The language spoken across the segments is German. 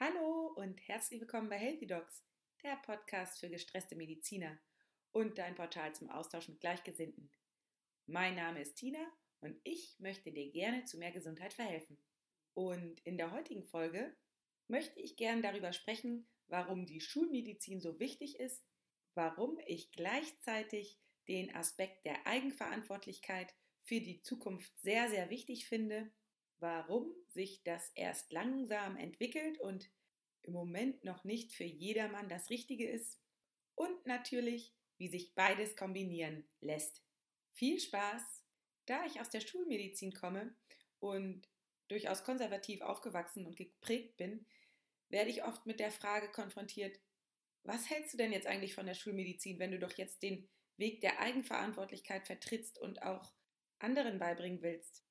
Hallo und herzlich willkommen bei Healthy Docs, der Podcast für gestresste Mediziner und dein Portal zum Austausch mit Gleichgesinnten. Mein Name ist Tina und ich möchte dir gerne zu mehr Gesundheit verhelfen. Und in der heutigen Folge möchte ich gerne darüber sprechen, warum die Schulmedizin so wichtig ist, warum ich gleichzeitig den Aspekt der Eigenverantwortlichkeit für die Zukunft sehr, sehr wichtig finde warum sich das erst langsam entwickelt und im Moment noch nicht für jedermann das Richtige ist und natürlich, wie sich beides kombinieren lässt. Viel Spaß! Da ich aus der Schulmedizin komme und durchaus konservativ aufgewachsen und geprägt bin, werde ich oft mit der Frage konfrontiert, was hältst du denn jetzt eigentlich von der Schulmedizin, wenn du doch jetzt den Weg der Eigenverantwortlichkeit vertrittst und auch anderen beibringen willst?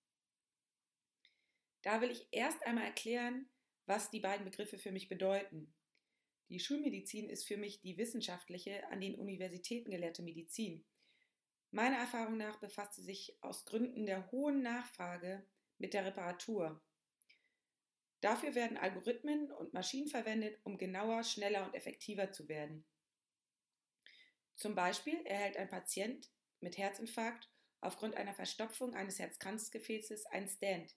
Da will ich erst einmal erklären, was die beiden Begriffe für mich bedeuten. Die Schulmedizin ist für mich die wissenschaftliche, an den Universitäten gelehrte Medizin. Meiner Erfahrung nach befasst sie sich aus Gründen der hohen Nachfrage mit der Reparatur. Dafür werden Algorithmen und Maschinen verwendet, um genauer, schneller und effektiver zu werden. Zum Beispiel erhält ein Patient mit Herzinfarkt aufgrund einer Verstopfung eines Herzkranzgefäßes ein Stand,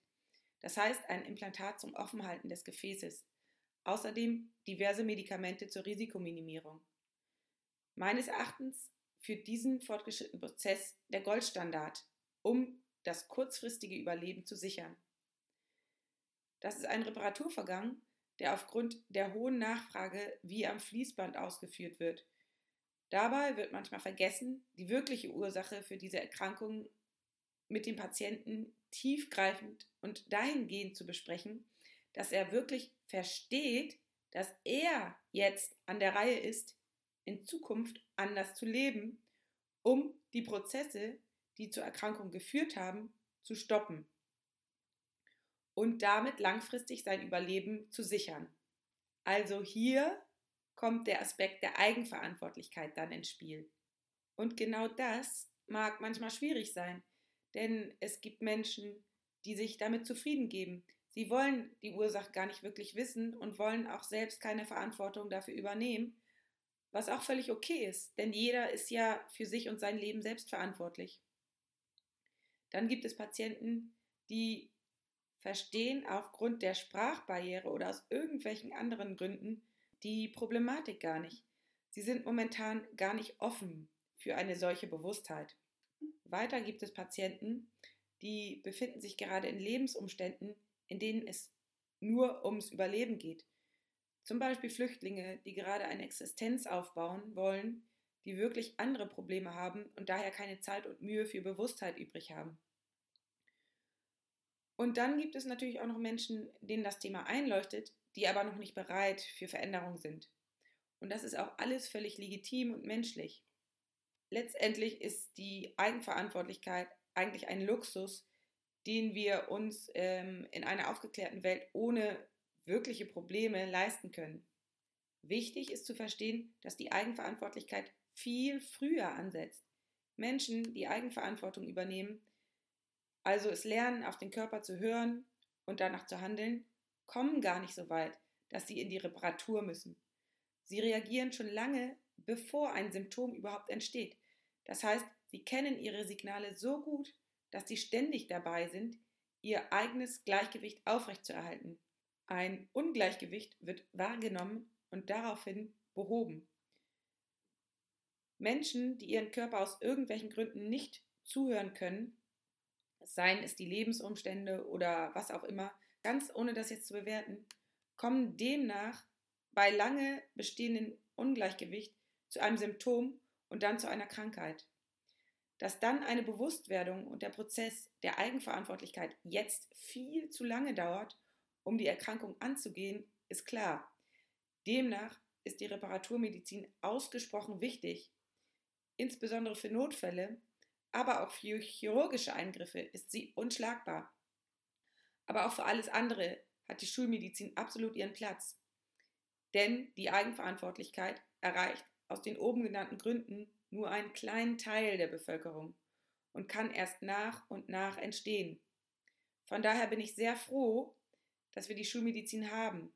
das heißt ein Implantat zum Offenhalten des Gefäßes. Außerdem diverse Medikamente zur Risikominimierung. Meines Erachtens führt diesen fortgeschrittenen Prozess der Goldstandard, um das kurzfristige Überleben zu sichern. Das ist ein Reparaturvorgang, der aufgrund der hohen Nachfrage wie am Fließband ausgeführt wird. Dabei wird manchmal vergessen, die wirkliche Ursache für diese Erkrankung mit dem Patienten tiefgreifend und dahingehend zu besprechen, dass er wirklich versteht, dass er jetzt an der Reihe ist, in Zukunft anders zu leben, um die Prozesse, die zur Erkrankung geführt haben, zu stoppen und damit langfristig sein Überleben zu sichern. Also hier kommt der Aspekt der Eigenverantwortlichkeit dann ins Spiel. Und genau das mag manchmal schwierig sein, denn es gibt Menschen, die sich damit zufrieden geben. Sie wollen die Ursache gar nicht wirklich wissen und wollen auch selbst keine Verantwortung dafür übernehmen, was auch völlig okay ist, denn jeder ist ja für sich und sein Leben selbst verantwortlich. Dann gibt es Patienten, die verstehen aufgrund der Sprachbarriere oder aus irgendwelchen anderen Gründen die Problematik gar nicht. Sie sind momentan gar nicht offen für eine solche Bewusstheit. Weiter gibt es Patienten, die befinden sich gerade in Lebensumständen, in denen es nur ums Überleben geht. Zum Beispiel Flüchtlinge, die gerade eine Existenz aufbauen wollen, die wirklich andere Probleme haben und daher keine Zeit und Mühe für Bewusstheit übrig haben. Und dann gibt es natürlich auch noch Menschen, denen das Thema einleuchtet, die aber noch nicht bereit für Veränderung sind. Und das ist auch alles völlig legitim und menschlich letztendlich ist die Eigenverantwortlichkeit eigentlich ein Luxus, den wir uns ähm, in einer aufgeklärten Welt ohne wirkliche Probleme leisten können. Wichtig ist zu verstehen, dass die Eigenverantwortlichkeit viel früher ansetzt. Menschen, die Eigenverantwortung übernehmen, also es lernen, auf den Körper zu hören und danach zu handeln, kommen gar nicht so weit, dass sie in die Reparatur müssen. Sie reagieren schon lange, bevor ein Symptom überhaupt entsteht. Das heißt, sie kennen ihre Signale so gut, dass sie ständig dabei sind, ihr eigenes Gleichgewicht aufrechtzuerhalten. Ein Ungleichgewicht wird wahrgenommen und daraufhin behoben. Menschen, die ihren Körper aus irgendwelchen Gründen nicht zuhören können, seien es die Lebensumstände oder was auch immer, ganz ohne das jetzt zu bewerten, kommen demnach bei lange bestehenden Ungleichgewicht zu einem Symptom und dann zu einer Krankheit. Dass dann eine Bewusstwerdung und der Prozess der Eigenverantwortlichkeit jetzt viel zu lange dauert, um die Erkrankung anzugehen, ist klar. Demnach ist die Reparaturmedizin ausgesprochen wichtig. Insbesondere für Notfälle, aber auch für chirurgische Eingriffe ist sie unschlagbar. Aber auch für alles andere hat die Schulmedizin absolut ihren Platz. Denn die Eigenverantwortlichkeit erreicht aus den oben genannten Gründen nur einen kleinen Teil der Bevölkerung und kann erst nach und nach entstehen. Von daher bin ich sehr froh, dass wir die Schulmedizin haben.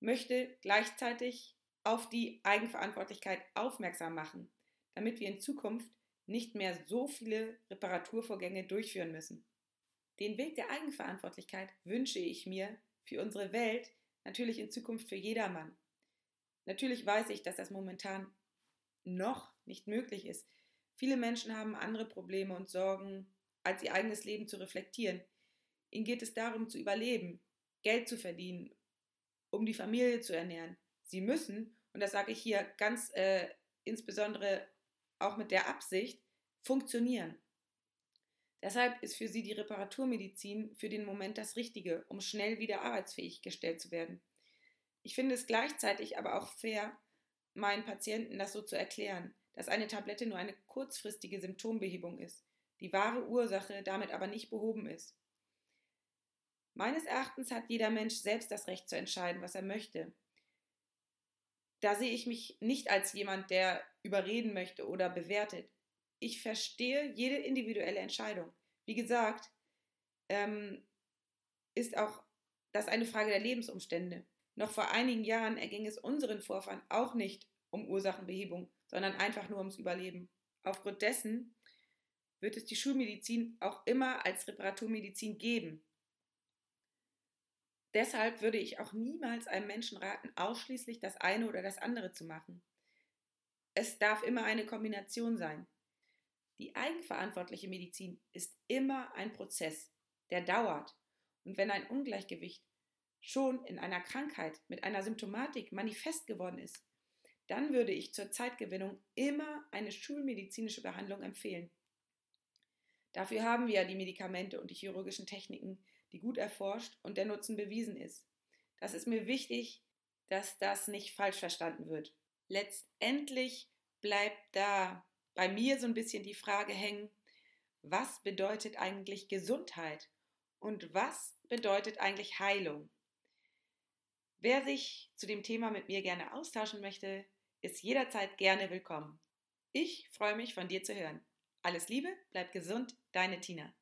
möchte gleichzeitig auf die Eigenverantwortlichkeit aufmerksam machen, damit wir in Zukunft nicht mehr so viele Reparaturvorgänge durchführen müssen. Den Weg der Eigenverantwortlichkeit wünsche ich mir für unsere Welt natürlich in Zukunft für jedermann. Natürlich weiß ich, dass das momentan noch nicht möglich ist. Viele Menschen haben andere Probleme und Sorgen, als ihr eigenes Leben zu reflektieren. Ihnen geht es darum zu überleben, Geld zu verdienen, um die Familie zu ernähren. Sie müssen, und das sage ich hier ganz äh, insbesondere auch mit der Absicht, funktionieren. Deshalb ist für sie die Reparaturmedizin für den Moment das Richtige, um schnell wieder arbeitsfähig gestellt zu werden. Ich finde es gleichzeitig aber auch fair, meinen Patienten das so zu erklären, dass eine Tablette nur eine kurzfristige Symptombehebung ist, die wahre Ursache damit aber nicht behoben ist. Meines Erachtens hat jeder Mensch selbst das Recht zu entscheiden, was er möchte. Da sehe ich mich nicht als jemand, der überreden möchte oder bewertet. Ich verstehe jede individuelle Entscheidung. Wie gesagt, ähm, ist auch das eine Frage der Lebensumstände. Noch vor einigen Jahren erging es unseren Vorfahren auch nicht um Ursachenbehebung, sondern einfach nur ums Überleben. Aufgrund dessen wird es die Schulmedizin auch immer als Reparaturmedizin geben. Deshalb würde ich auch niemals einem Menschen raten, ausschließlich das eine oder das andere zu machen. Es darf immer eine Kombination sein. Die eigenverantwortliche Medizin ist immer ein Prozess, der dauert. Und wenn ein Ungleichgewicht schon in einer Krankheit mit einer Symptomatik manifest geworden ist, dann würde ich zur Zeitgewinnung immer eine schulmedizinische Behandlung empfehlen. Dafür haben wir ja die Medikamente und die chirurgischen Techniken, die gut erforscht und der Nutzen bewiesen ist. Das ist mir wichtig, dass das nicht falsch verstanden wird. Letztendlich bleibt da bei mir so ein bisschen die Frage hängen, was bedeutet eigentlich Gesundheit und was bedeutet eigentlich Heilung? Wer sich zu dem Thema mit mir gerne austauschen möchte, ist jederzeit gerne willkommen. Ich freue mich, von dir zu hören. Alles Liebe, bleib gesund, deine Tina.